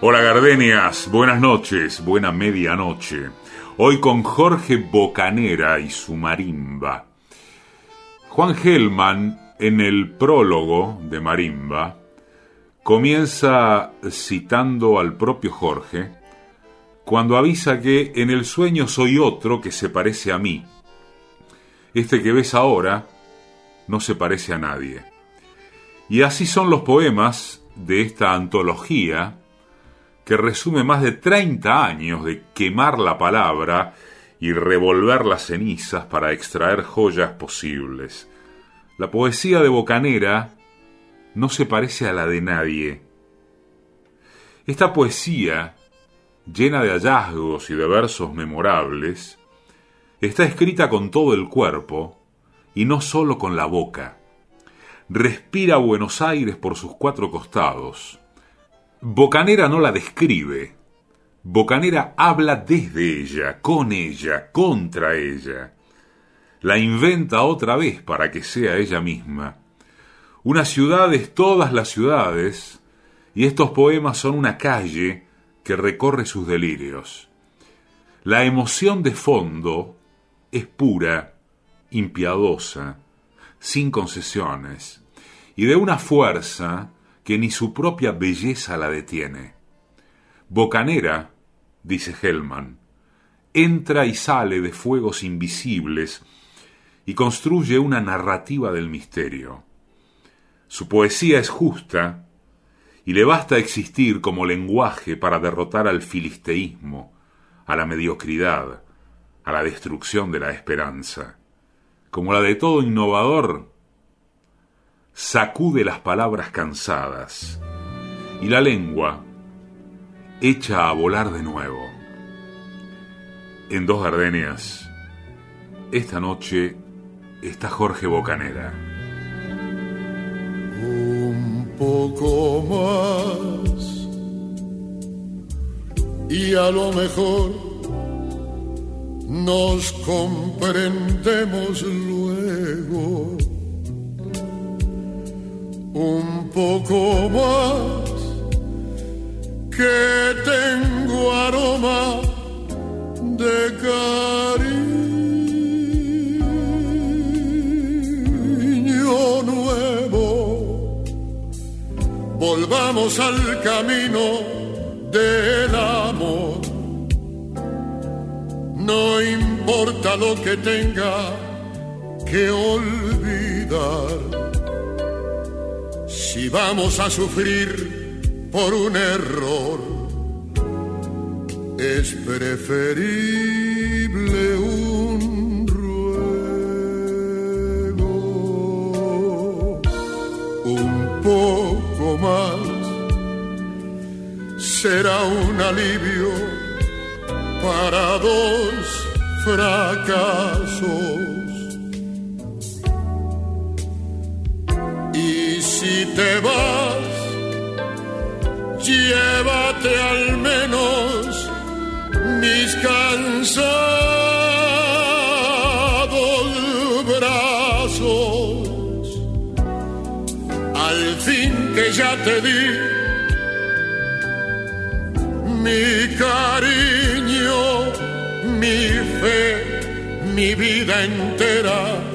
Hola Gardenias, buenas noches, buena medianoche. Hoy con Jorge Bocanera y su marimba. Juan Gelman, en el prólogo de Marimba, comienza citando al propio Jorge cuando avisa que en el sueño soy otro que se parece a mí. Este que ves ahora no se parece a nadie. Y así son los poemas de esta antología que resume más de 30 años de quemar la palabra y revolver las cenizas para extraer joyas posibles. La poesía de Bocanera no se parece a la de nadie. Esta poesía, llena de hallazgos y de versos memorables, está escrita con todo el cuerpo y no solo con la boca. Respira Buenos Aires por sus cuatro costados Bocanera no la describe. Bocanera habla desde ella, con ella, contra ella. La inventa otra vez para que sea ella misma. Una ciudad es todas las ciudades, y estos poemas son una calle que recorre sus delirios. La emoción de fondo es pura, impiadosa, sin concesiones, y de una fuerza que ni su propia belleza la detiene. Bocanera, dice Hellman, entra y sale de fuegos invisibles y construye una narrativa del misterio. Su poesía es justa y le basta existir como lenguaje para derrotar al filisteísmo, a la mediocridad, a la destrucción de la esperanza. Como la de todo innovador, sacude las palabras cansadas y la lengua echa a volar de nuevo. En dos gardenias, esta noche está Jorge Bocanera. Un poco más y a lo mejor nos comprendemos luego un poco más que tengo aroma de cariño nuevo. Volvamos al camino del amor. No importa lo que tenga que olvidar. Si vamos a sufrir por un error, es preferible un ruego, un poco más, será un alivio para dos fracasos si te vida entera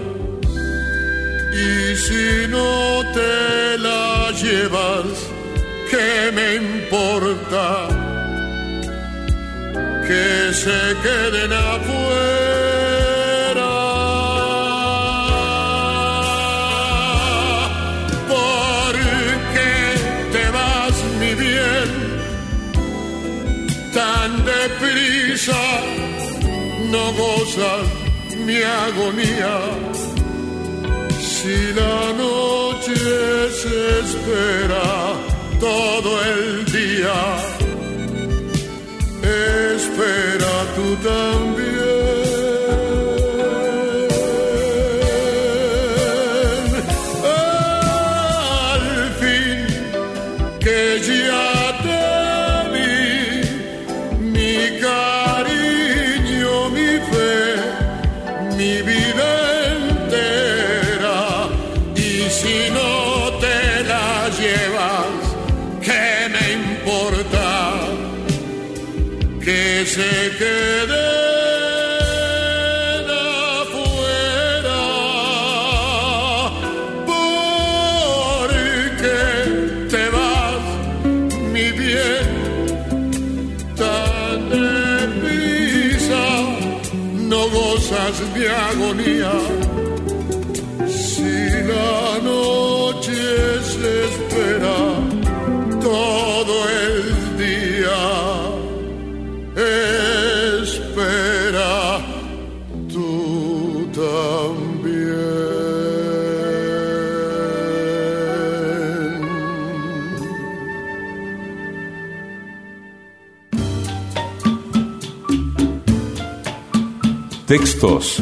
y si no te la llevas, ¿qué me importa? Que se queden afuera. Porque te vas, mi bien, tan deprisa, no gozas mi agonía si la noche se espera todo el día, espera tú también. Agonía. Si la noche espera todo el día, espera tú también. Textos,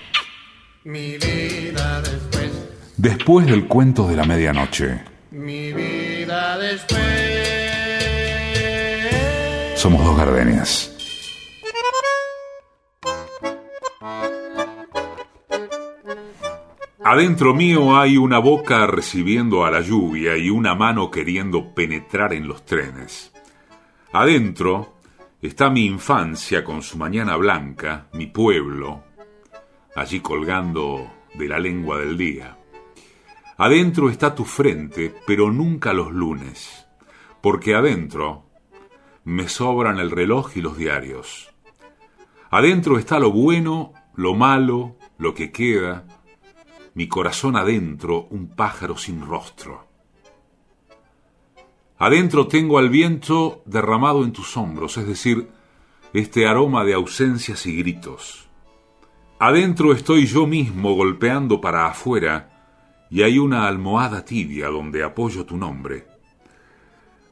Después del cuento de la medianoche, mi vida después. somos dos gardenias. Adentro mío hay una boca recibiendo a la lluvia y una mano queriendo penetrar en los trenes. Adentro está mi infancia con su mañana blanca, mi pueblo, allí colgando de la lengua del día. Adentro está tu frente, pero nunca los lunes, porque adentro me sobran el reloj y los diarios. Adentro está lo bueno, lo malo, lo que queda, mi corazón adentro un pájaro sin rostro. Adentro tengo al viento derramado en tus hombros, es decir, este aroma de ausencias y gritos. Adentro estoy yo mismo golpeando para afuera y hay una almohada tibia donde apoyo tu nombre.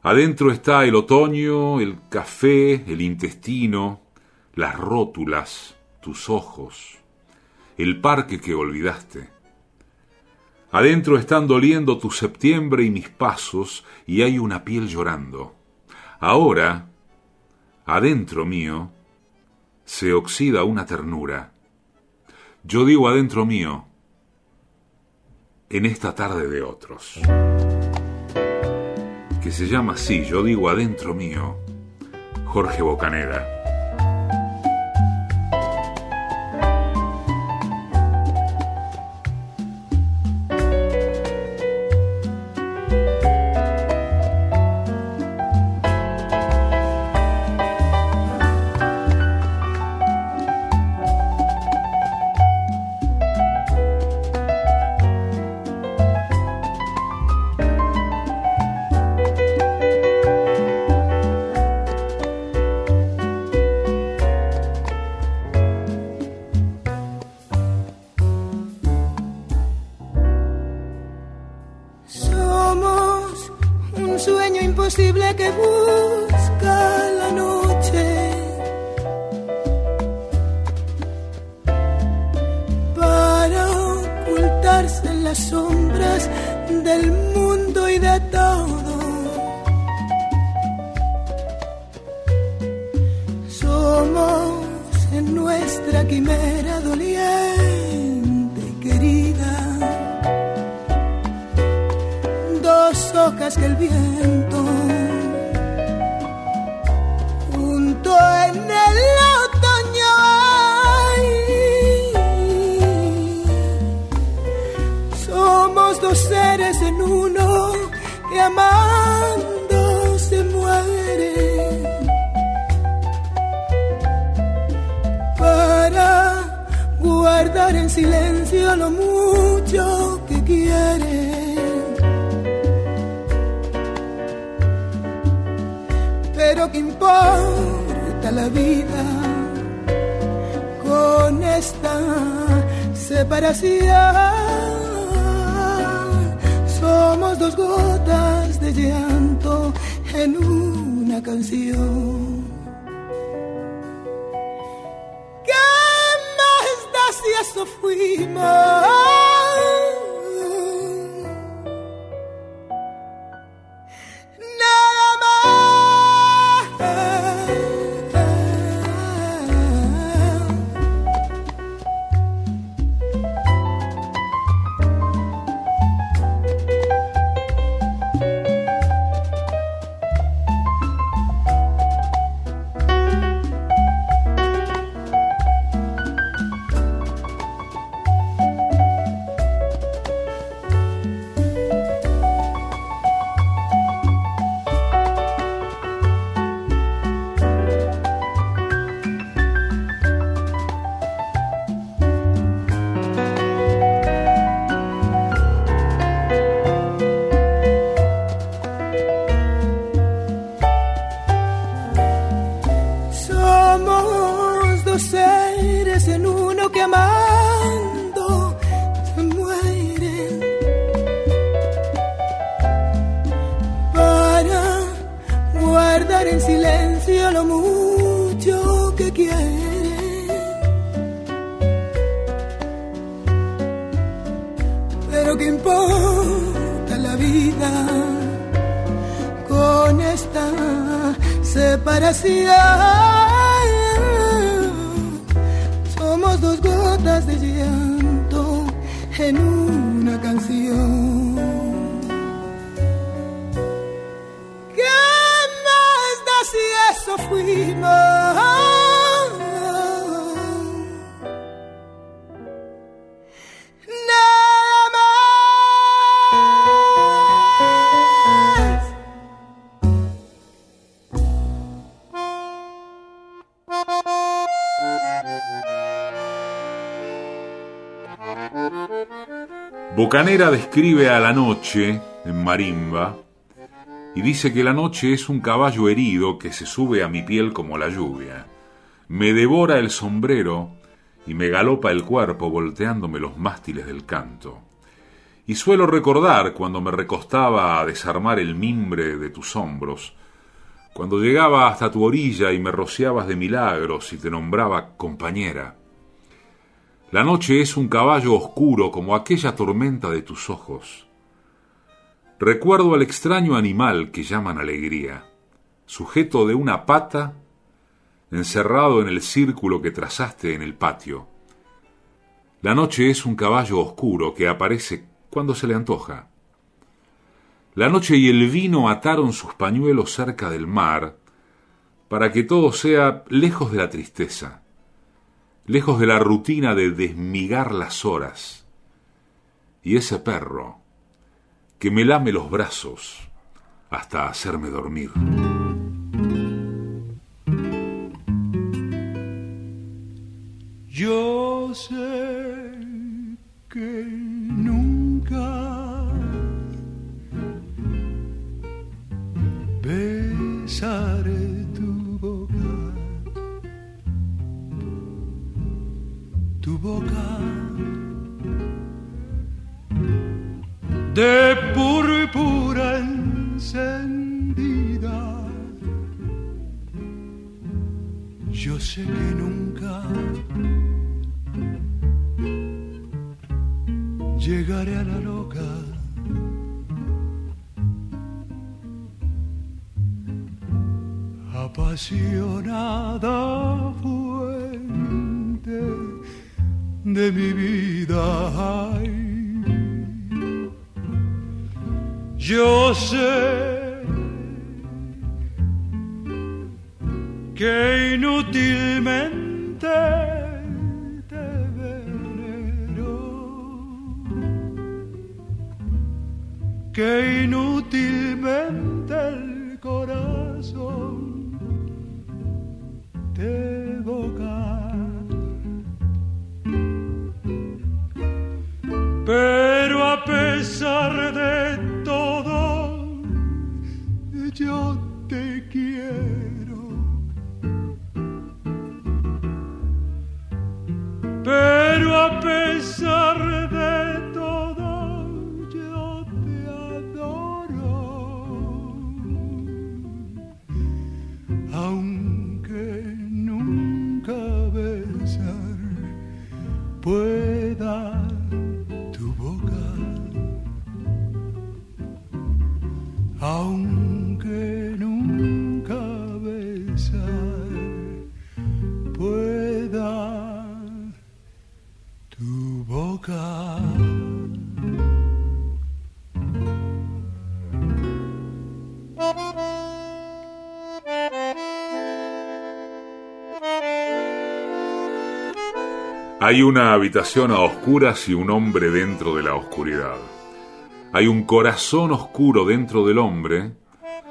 Adentro está el otoño, el café, el intestino, las rótulas, tus ojos, el parque que olvidaste. Adentro están doliendo tu septiembre y mis pasos y hay una piel llorando. Ahora, adentro mío, se oxida una ternura. Yo digo adentro mío, en esta tarde de otros. Que se llama así, yo digo adentro mío, Jorge Bocanera. Imposible que busca la noche para ocultarse en las sombras del mundo y de todo. Somos en nuestra quimera doliente querida dos hojas que el viento la vida con esta separación. Somos dos gotas de llanto en una canción. Que eso fuimos. Bocanera describe a la noche en marimba y dice que la noche es un caballo herido que se sube a mi piel como la lluvia. Me devora el sombrero y me galopa el cuerpo volteándome los mástiles del canto. Y suelo recordar cuando me recostaba a desarmar el mimbre de tus hombros, cuando llegaba hasta tu orilla y me rociabas de milagros y te nombraba compañera. La noche es un caballo oscuro como aquella tormenta de tus ojos. Recuerdo al extraño animal que llaman alegría, sujeto de una pata, encerrado en el círculo que trazaste en el patio. La noche es un caballo oscuro que aparece cuando se le antoja. La noche y el vino ataron sus pañuelos cerca del mar para que todo sea lejos de la tristeza lejos de la rutina de desmigar las horas. Y ese perro que me lame los brazos hasta hacerme dormir. Yo sé que nunca boca de púrpura encendida. Yo sé que nunca llegaré a la loca. apasionada de mi vida. yo sé que Hay una habitación a oscuras y un hombre dentro de la oscuridad. Hay un corazón oscuro dentro del hombre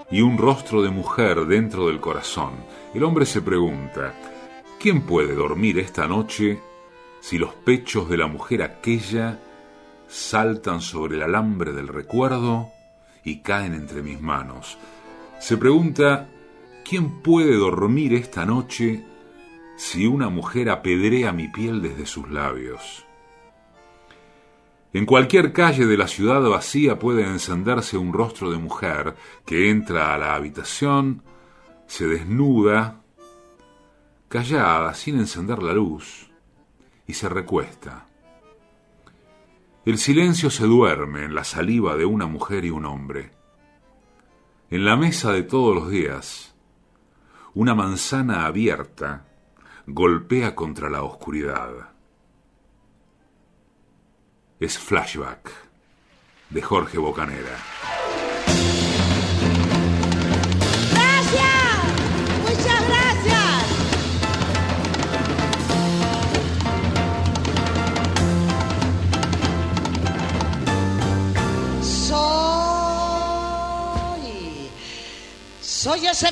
y un rostro de mujer dentro del corazón. El hombre se pregunta, ¿quién puede dormir esta noche si los pechos de la mujer aquella saltan sobre el alambre del recuerdo y caen entre mis manos? Se pregunta, ¿quién puede dormir esta noche si una mujer apedrea mi piel desde sus labios. En cualquier calle de la ciudad vacía puede encenderse un rostro de mujer que entra a la habitación, se desnuda, callada, sin encender la luz, y se recuesta. El silencio se duerme en la saliva de una mujer y un hombre. En la mesa de todos los días, una manzana abierta golpea contra la oscuridad. Es Flashback de Jorge Bocanera. ¡Gracias! ¡Muchas gracias! Soy, soy ese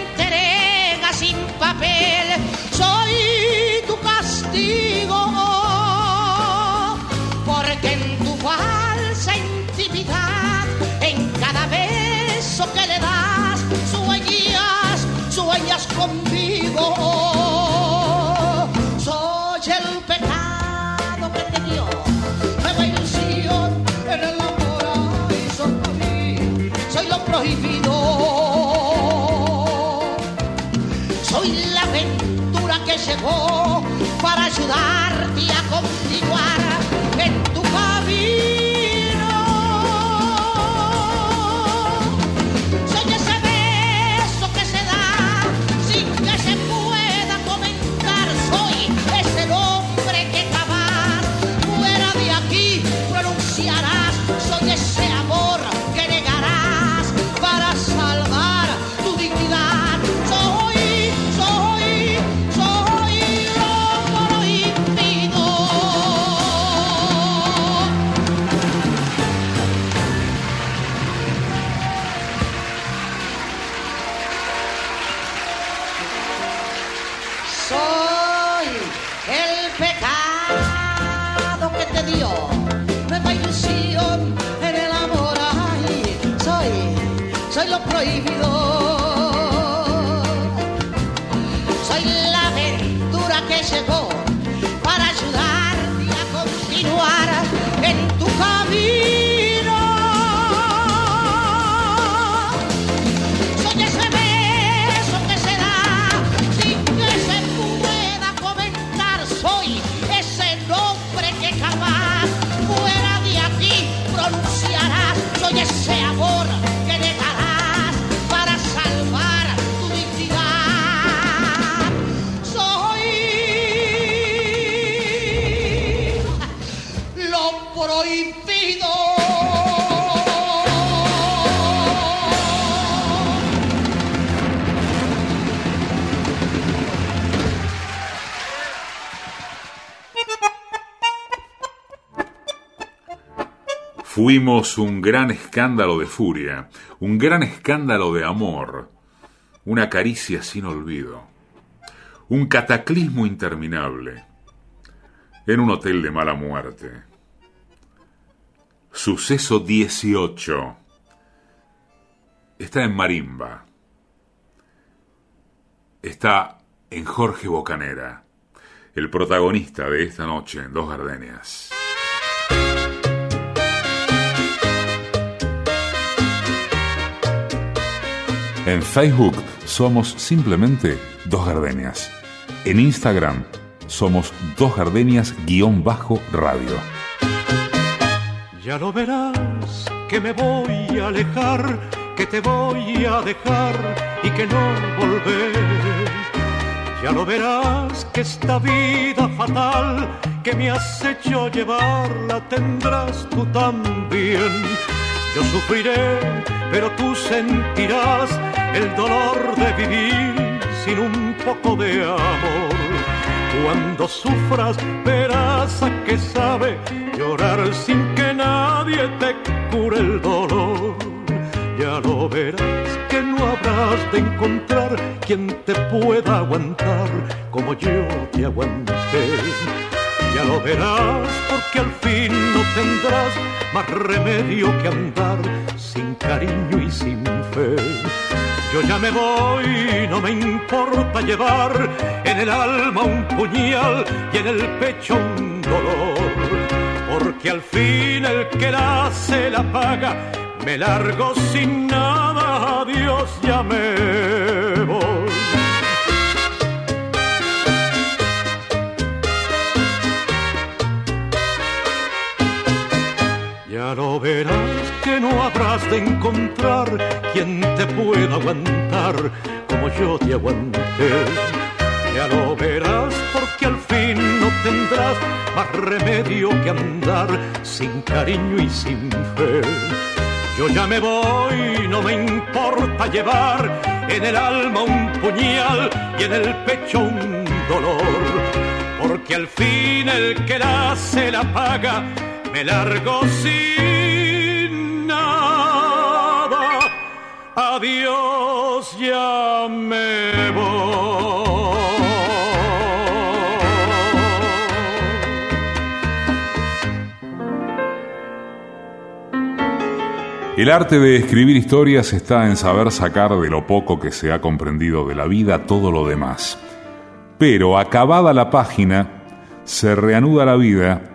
sin papel. Soy tu castigo, porque en tu falsa intimidad, en cada beso que le das, sueñas, sueñas conmigo. Soy el pecado que te dio nueva ilusión en soy lo prohibido. Llegó para ayudarte a continuar Fuimos un gran escándalo de furia, un gran escándalo de amor, una caricia sin olvido, un cataclismo interminable, en un hotel de mala muerte. Suceso 18. Está en Marimba. está en Jorge Bocanera, el protagonista de esta noche en Dos Gardenias. En Facebook somos simplemente Dos Gardenias. En Instagram somos Dos Gardenias-radio. Ya lo verás que me voy a alejar, que te voy a dejar y que no volver. Ya lo verás que esta vida fatal que me has hecho llevar la tendrás tú también. Yo sufriré, pero tú sentirás el dolor de vivir sin un poco de amor. Cuando sufras verás a qué sabe llorar sin que nadie te cure el dolor. Ya lo verás que no habrás de encontrar quien te pueda aguantar como yo te aguanté. Ya lo verás porque al fin no tendrás más remedio que andar sin cariño y sin fe. Yo ya me voy, no me importa llevar en el alma un puñal y en el pecho un dolor. Porque al fin el que la hace la paga, me largo sin nada, adiós, ya me voy. Lo verás que no habrás de encontrar quien te pueda aguantar como yo te aguanté. Ya lo verás porque al fin no tendrás más remedio que andar sin cariño y sin fe. Yo ya me voy, no me importa llevar en el alma un puñal y en el pecho un dolor. Porque al fin el que la hace la paga, me largo sin nada. Adiós, ya me voy. El arte de escribir historias está en saber sacar de lo poco que se ha comprendido de la vida todo lo demás. Pero acabada la página, se reanuda la vida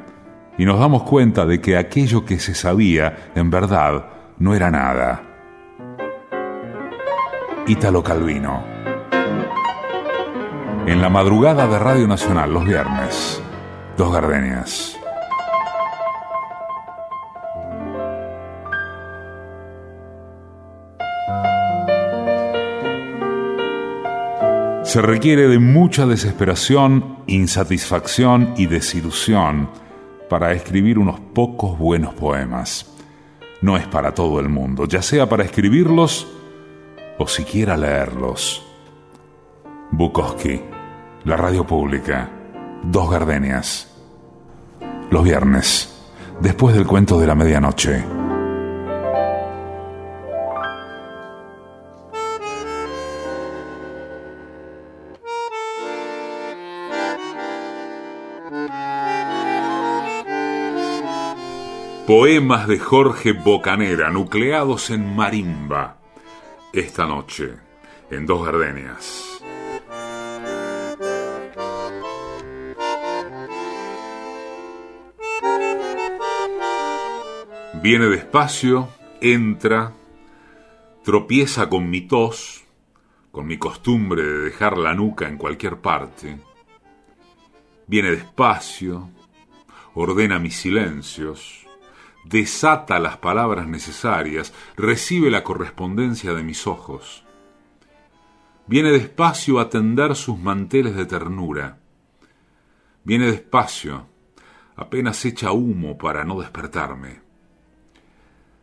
y nos damos cuenta de que aquello que se sabía, en verdad, no era nada. Ítalo Calvino. En la madrugada de Radio Nacional, los viernes, Dos Gardenias. Se requiere de mucha desesperación, insatisfacción y desilusión para escribir unos pocos buenos poemas. No es para todo el mundo, ya sea para escribirlos o siquiera leerlos. Bukowski, la radio pública, Dos Gardenias. Los viernes, después del cuento de la medianoche. Poemas de Jorge Bocanera, nucleados en marimba. Esta noche, en Dos Gardenias. Viene despacio, entra, tropieza con mi tos, con mi costumbre de dejar la nuca en cualquier parte. Viene despacio, ordena mis silencios, desata las palabras necesarias, recibe la correspondencia de mis ojos. Viene despacio a tender sus manteles de ternura. Viene despacio, apenas echa humo para no despertarme.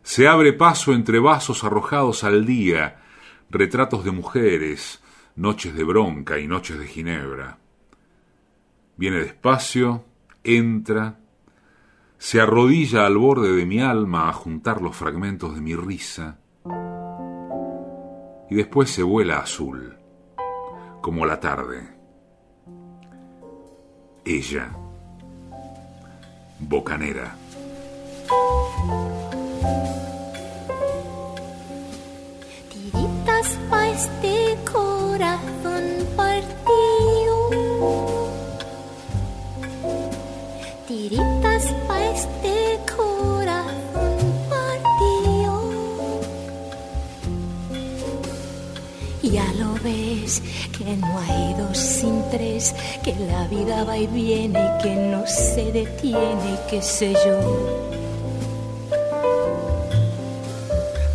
Se abre paso entre vasos arrojados al día, retratos de mujeres, noches de bronca y noches de ginebra. Viene despacio, entra, se arrodilla al borde de mi alma a juntar los fragmentos de mi risa y después se vuela azul, como la tarde. Ella, bocanera. Tiritas pa' este corazón tiritas pa' este corazón partido. Ya lo ves, que no hay dos sin tres, que la vida va y viene, que no se detiene, qué sé yo.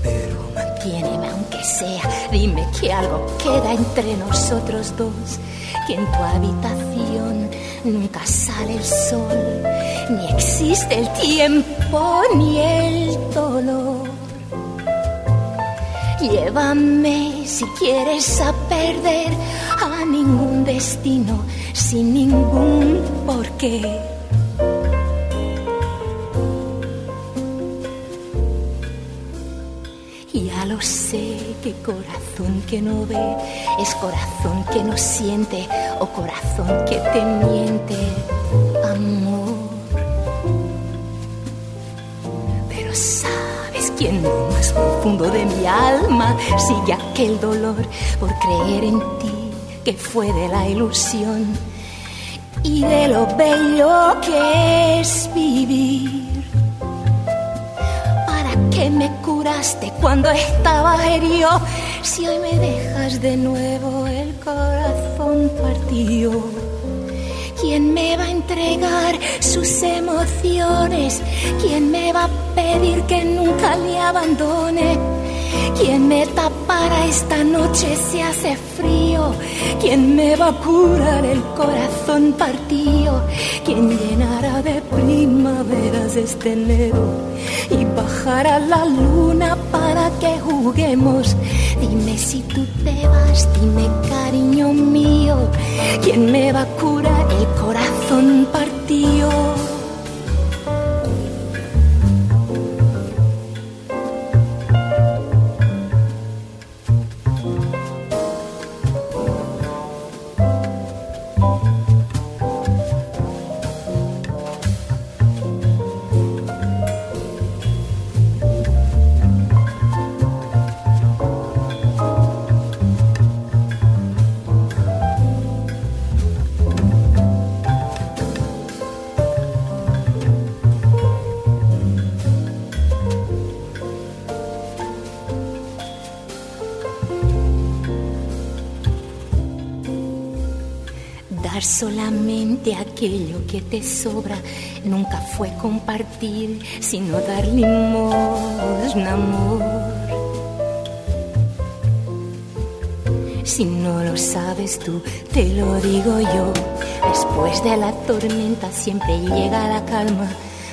Pero mantiéneme aunque sea, dime que algo queda entre nosotros dos, que en tu habitación nunca sale el sol, ni existe el tiempo ni el dolor. Llévame si quieres a perder a ningún destino sin ningún porqué. Lo sé que corazón que no ve es corazón que no siente o corazón que te miente, amor. Pero sabes que en lo más profundo de mi alma sigue aquel dolor por creer en ti que fue de la ilusión y de lo bello que es vivir. ¿Para qué me curaste cuando estaba herido? Si hoy me dejas de nuevo el corazón partido. ¿Quién me va a entregar sus emociones? ¿Quién me va a pedir que nunca le abandone? ¿Quién me tapará esta noche si hace frío? ¿Quién me va a curar el corazón partido? ¿Quién llenará de primaveras este enero? Y bajará la luna para que juguemos. Dime si tú te vas, dime cariño mío. ¿Quién me va a curar el corazón partido? Solamente aquello que te sobra nunca fue compartir, sino dar limosna, amor. Si no lo sabes tú, te lo digo yo. Después de la tormenta siempre llega la calma,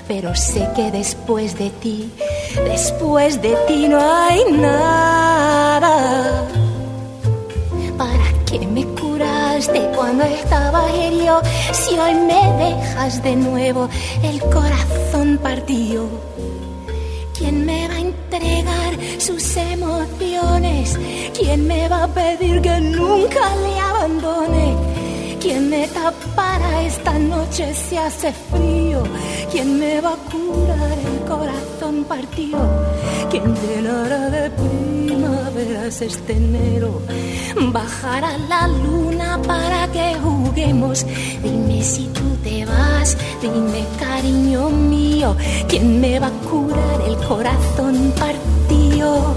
pero sé que después de ti, después de ti no hay nada. Curaste cuando estaba herido? Si hoy me dejas de nuevo el corazón partido. ¿Quién me va a entregar sus emociones? ¿Quién me va a pedir que nunca le abandone? ¿Quién me tapará esta noche si hace frío? ¿Quién me va a curar el corazón partido? ¿Quién llenará de primaveras este enero? Bajará la luna para que juguemos. Dime si tú te vas, dime cariño mío, ¿quién me va a curar el corazón partido?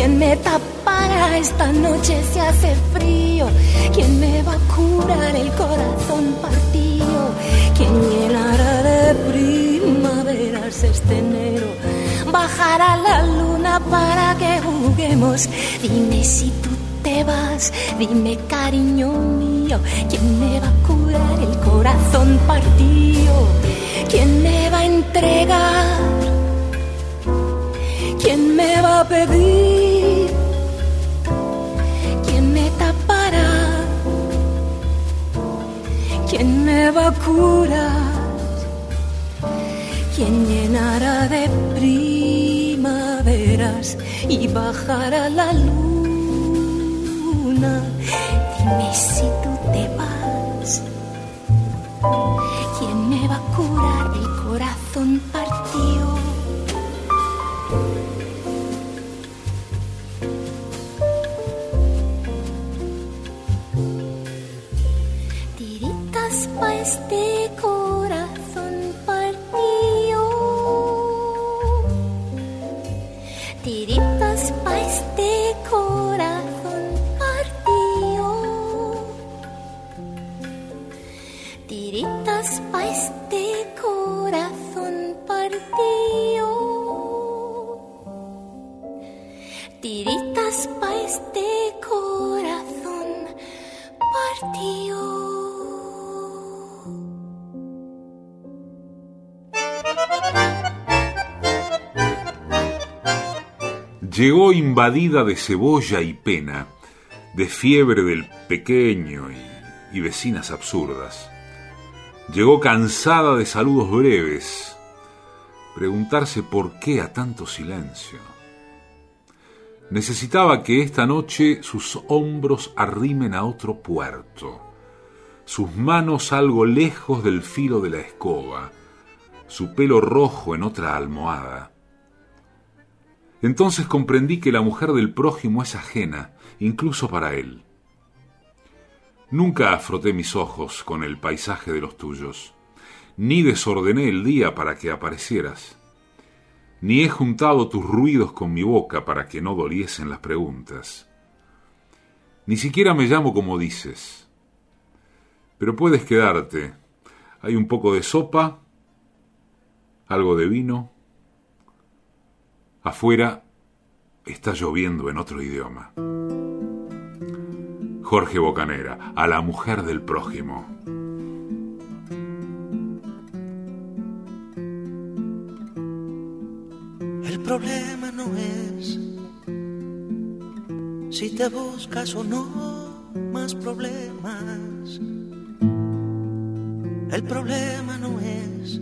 ¿Quién me tapará esta noche si hace frío? ¿Quién me va a curar el corazón partido? ¿Quién llenará de primaveras este enero? Bajará la luna para que juguemos. Dime si tú te vas, dime cariño mío, ¿quién me va a curar el corazón partido? ¿Quién me va a entregar? ¿Quién me va a pedir? ¿Quién me va a curar quien llenara de primaveras y bajara la luna. Dime si tú te vas, ¿quién me va a curar Tiritas pa' este corazón partido. Tiritas pa' este corazón partido. Llegó invadida de cebolla y pena, de fiebre del pequeño y, y vecinas absurdas. Llegó cansada de saludos breves, preguntarse por qué a tanto silencio. Necesitaba que esta noche sus hombros arrimen a otro puerto, sus manos algo lejos del filo de la escoba, su pelo rojo en otra almohada. Entonces comprendí que la mujer del prójimo es ajena, incluso para él. Nunca froté mis ojos con el paisaje de los tuyos, ni desordené el día para que aparecieras, ni he juntado tus ruidos con mi boca para que no doliesen las preguntas. Ni siquiera me llamo como dices. Pero puedes quedarte. Hay un poco de sopa, algo de vino. Afuera está lloviendo en otro idioma. Jorge Bocanera, a la mujer del prójimo. El problema no es si te buscas o no más problemas. El problema no es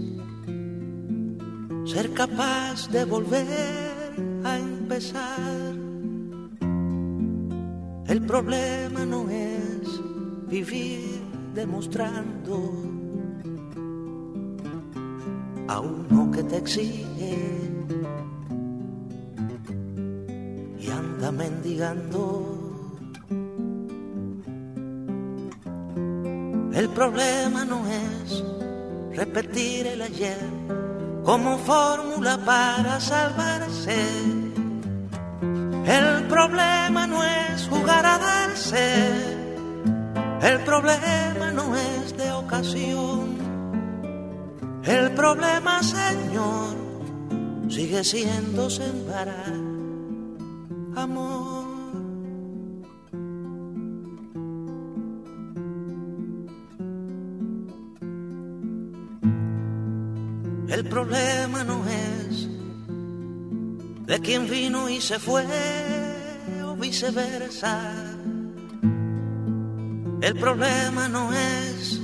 ser capaz de volver a empezar. El problema no es vivir demostrando a uno que te exige y anda mendigando. El problema no es repetir el ayer como fórmula para salvarse. El problema no es jugar a darse. El problema no es de ocasión. El problema, Señor, sigue siendo sembrar amor. El problema no es de quien vino y se fue o viceversa. El problema no es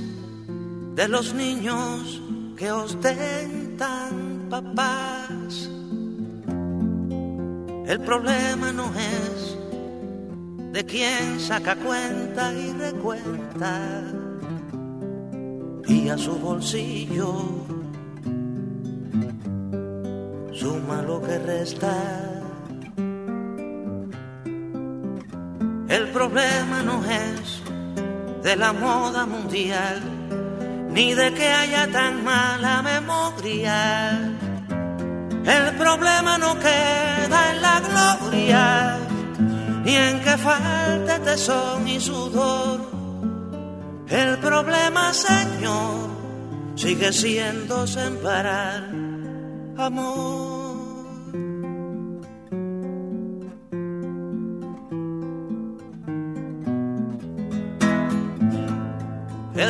de los niños que ostentan papás. El problema no es de quien saca cuenta y recuenta y a su bolsillo suma lo que resta. El problema no es de la moda mundial, ni de que haya tan mala memoria. El problema no queda en la gloria, ni en que falte tesón y sudor. El problema, Señor, sigue siendo sembrar amor.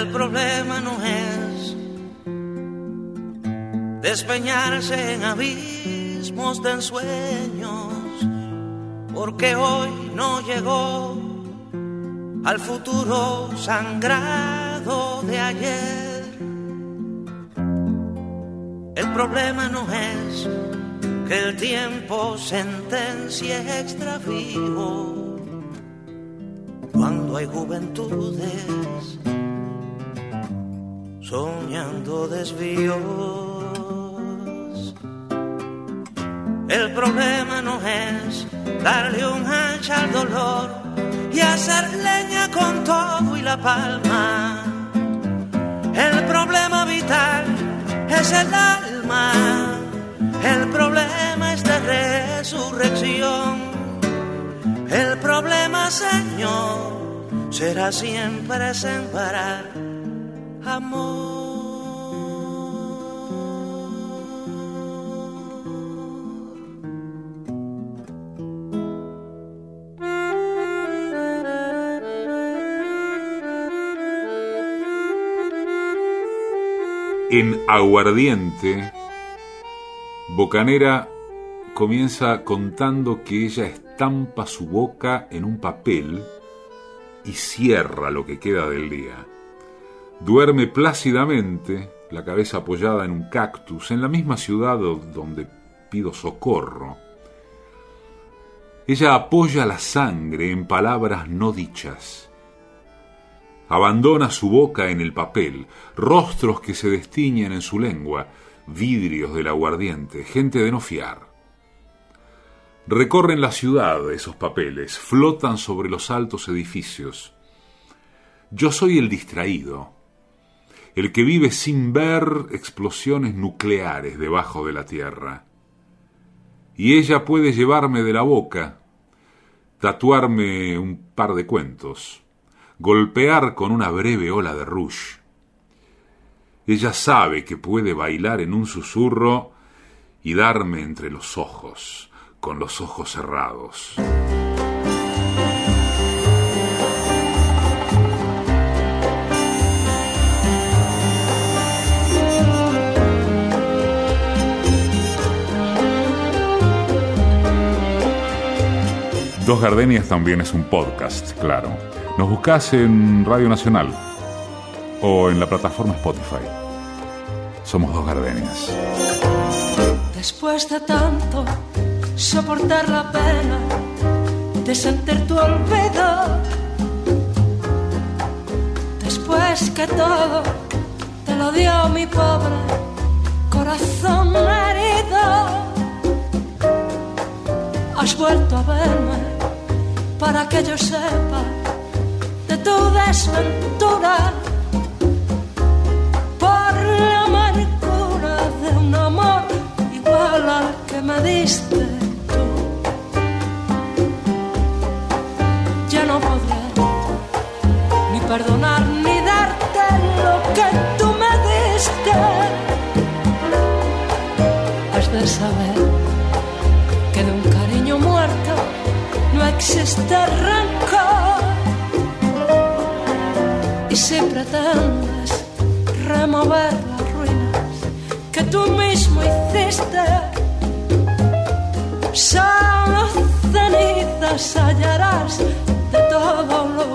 El problema no es despeñarse en abismos de ensueños, porque hoy no llegó al futuro sangrado de ayer. El problema no es que el tiempo sentencie extravío cuando hay juventudes soñando desvíos. El problema no es darle un hacha al dolor y hacer leña con todo y la palma. El problema vital es el alma. El problema es de resurrección. El problema, Señor, será siempre sembrar. En Aguardiente, Bocanera comienza contando que ella estampa su boca en un papel y cierra lo que queda del día. Duerme plácidamente, la cabeza apoyada en un cactus, en la misma ciudad do- donde pido socorro. Ella apoya la sangre en palabras no dichas. Abandona su boca en el papel, rostros que se destiñen en su lengua, vidrios del aguardiente, gente de no fiar. Recorren la ciudad esos papeles, flotan sobre los altos edificios. Yo soy el distraído, el que vive sin ver explosiones nucleares debajo de la tierra. Y ella puede llevarme de la boca, tatuarme un par de cuentos, golpear con una breve ola de rouge. Ella sabe que puede bailar en un susurro y darme entre los ojos, con los ojos cerrados. Dos Gardenias también es un podcast, claro. Nos buscás en Radio Nacional o en la plataforma Spotify. Somos Dos Gardenias. Después de tanto soportar la pena de sentir tu olvido, después que todo te lo dio mi pobre corazón herido, has vuelto a verme para que yo sepa de tu desventura por la amargura de un amor igual al que me diste tú. Ya no podré existe rencor y si pretendes remover las ruinas que tú mismo hiciste. Solo cenizas hallarás de todo lo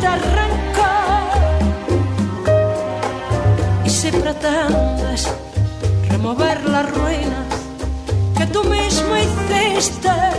existe rencor. Y si pretendes remover las ruinas que tú mismo hiciste.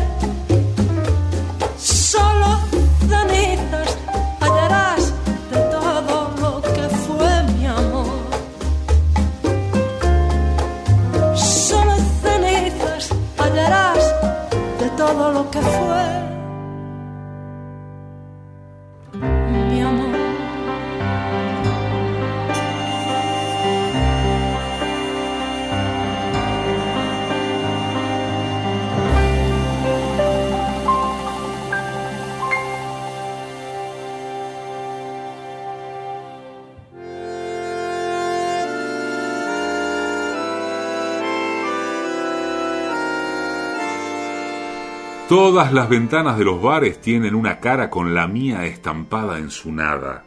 Todas las ventanas de los bares tienen una cara con la mía estampada en su nada.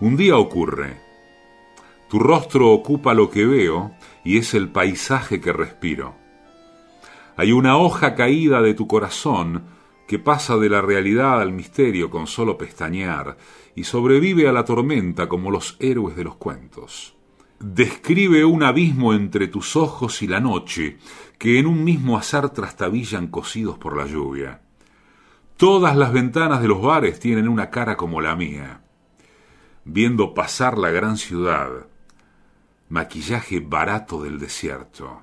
Un día ocurre. Tu rostro ocupa lo que veo y es el paisaje que respiro. Hay una hoja caída de tu corazón que pasa de la realidad al misterio con solo pestañear y sobrevive a la tormenta como los héroes de los cuentos. Describe un abismo entre tus ojos y la noche que en un mismo azar trastabillan cosidos por la lluvia. Todas las ventanas de los bares tienen una cara como la mía. Viendo pasar la gran ciudad, maquillaje barato del desierto.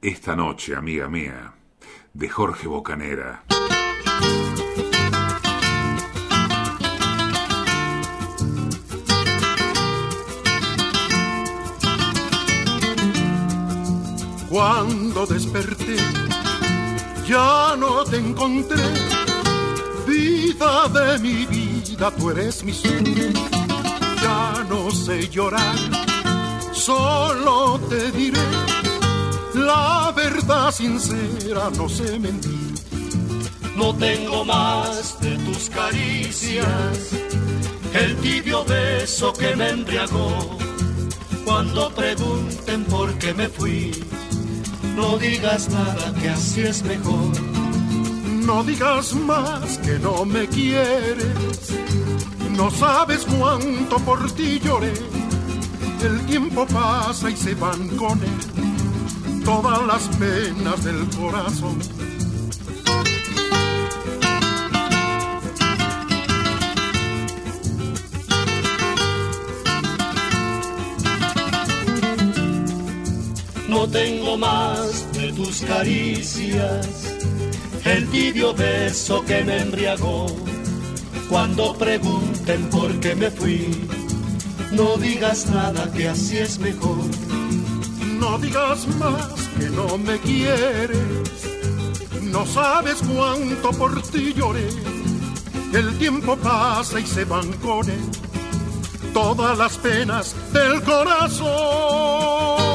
Esta noche, amiga mía, de Jorge Bocanera. Cuando desperté, ya no te encontré. Vida de mi vida, tú eres mi sol. Ya no sé llorar, solo te diré la verdad sincera, no sé mentir. No tengo más de tus caricias, el tibio beso que me embriagó. Cuando pregunten por qué me fui, no digas nada que así es mejor. No digas más que no me quieres, no sabes cuánto por ti lloré. El tiempo pasa y se van con él todas las penas del corazón. No tengo más de tus caricias, el tibio beso que me embriagó. Cuando pregunten por qué me fui, no digas nada que así es mejor. No digas más que no me quieres, no sabes cuánto por ti lloré. El tiempo pasa y se van con él todas las penas del corazón.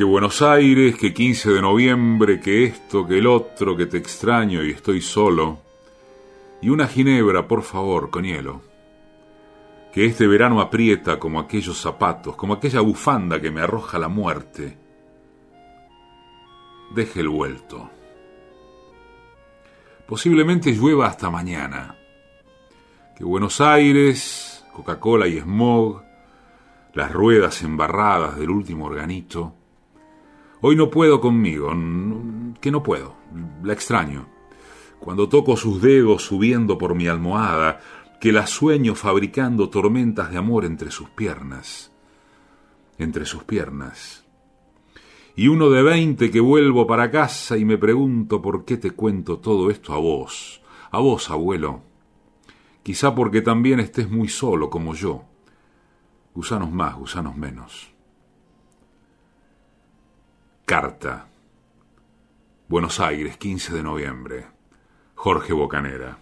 Que Buenos Aires, que 15 de noviembre, que esto, que el otro, que te extraño y estoy solo. Y una ginebra, por favor, con hielo. Que este verano aprieta como aquellos zapatos, como aquella bufanda que me arroja la muerte. Deje el vuelto. Posiblemente llueva hasta mañana. Que Buenos Aires, Coca-Cola y smog, las ruedas embarradas del último organito. Hoy no puedo conmigo, que no puedo, la extraño. Cuando toco sus dedos subiendo por mi almohada, que la sueño fabricando tormentas de amor entre sus piernas, entre sus piernas. Y uno de veinte que vuelvo para casa y me pregunto por qué te cuento todo esto a vos, a vos, abuelo. Quizá porque también estés muy solo como yo. Gusanos más, gusanos menos. Carta. Buenos Aires, 15 de noviembre. Jorge Bocanera.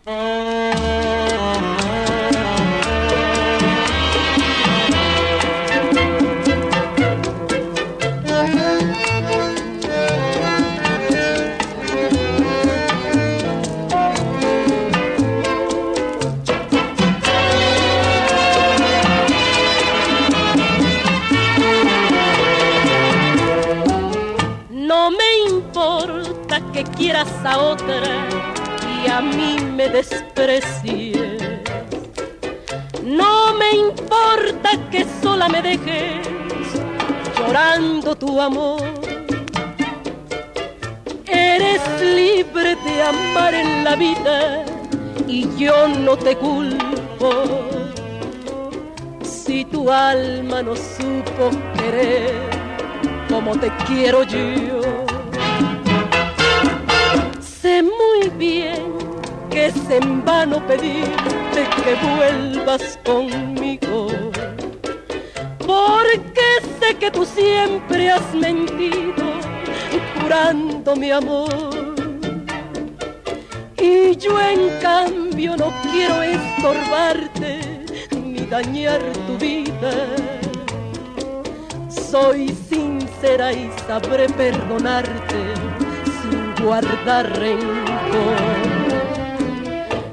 Quieras a otra y a mí me desprecies. No me importa que sola me dejes llorando tu amor. Eres libre de amar en la vida y yo no te culpo. Si tu alma no supo querer como te quiero yo, bien que es en vano pedirte que vuelvas conmigo. Porque sé que tú siempre has mentido, curando mi amor. Y yo en cambio no quiero estorbarte ni dañar tu vida. Soy sincera y sabré perdonarte sin guardar rencor.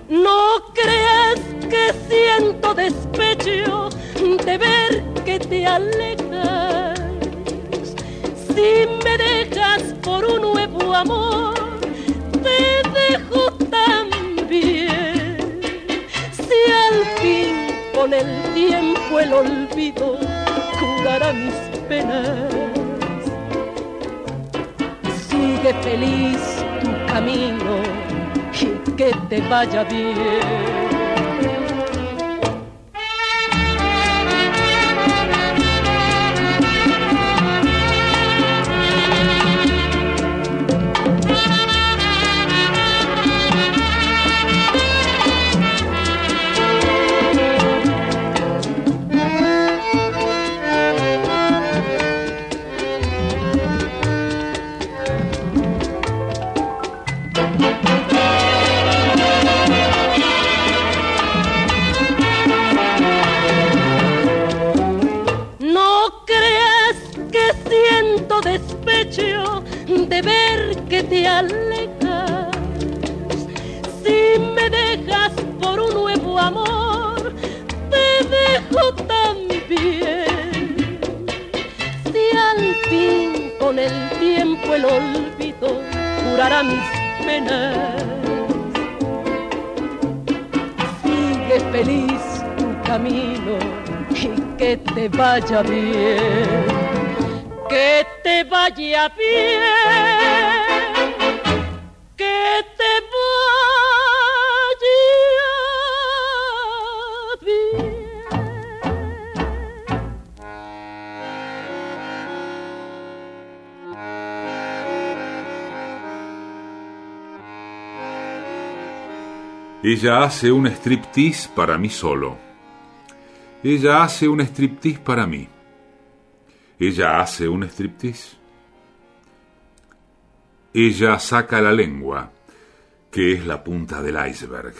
No creas que siento despecho de ver que te alejas. Si me dejas por un nuevo amor, te dejo también. Si al fin con el tiempo el olvido curará mis penas, sigue feliz camino y que te vaya bien. Que te vaya bien. Ella hace un striptease para mí solo. Ella hace un striptease para mí. Ella hace un striptease. Ella saca la lengua, que es la punta del iceberg.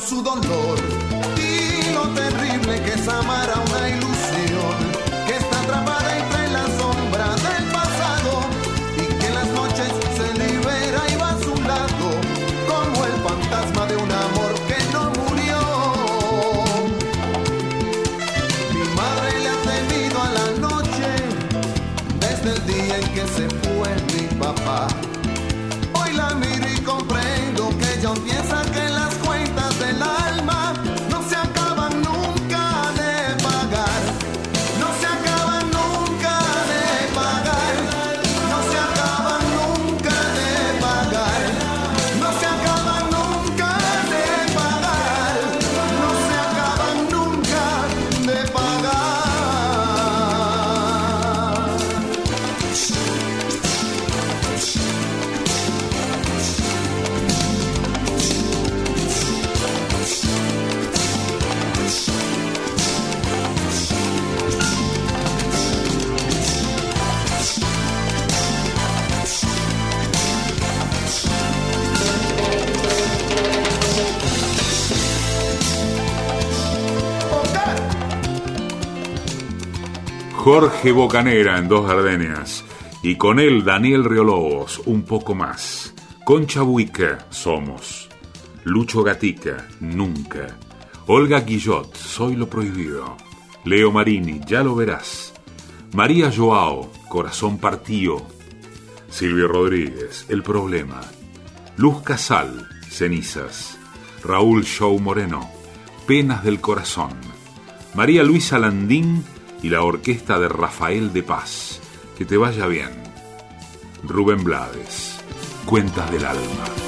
Su dolor Jorge Bocanera en Dos Gardenias. Y con él Daniel Riolobos, un poco más. Concha Buica, Somos. Lucho Gatica, Nunca. Olga Guillot, Soy lo Prohibido. Leo Marini, Ya lo verás. María Joao, Corazón Partido. Silvio Rodríguez, El Problema. Luz Casal, Cenizas. Raúl Show Moreno, Penas del Corazón. María Luisa Landín y la orquesta de Rafael de Paz. Que te vaya bien. Rubén Blades, Cuentas del Alma.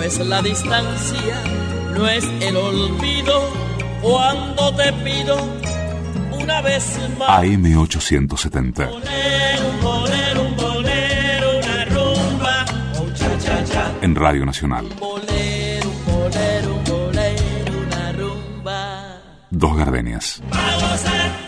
pues la distancia no es el olvido cuando te pido una vez más. AM870. Bolero, un bolero, un bolero, una rumba, un cha cha cha. En Radio Nacional. Bolero, un bolero, un bolero, una rumba. Dos Gardenias. Vamos a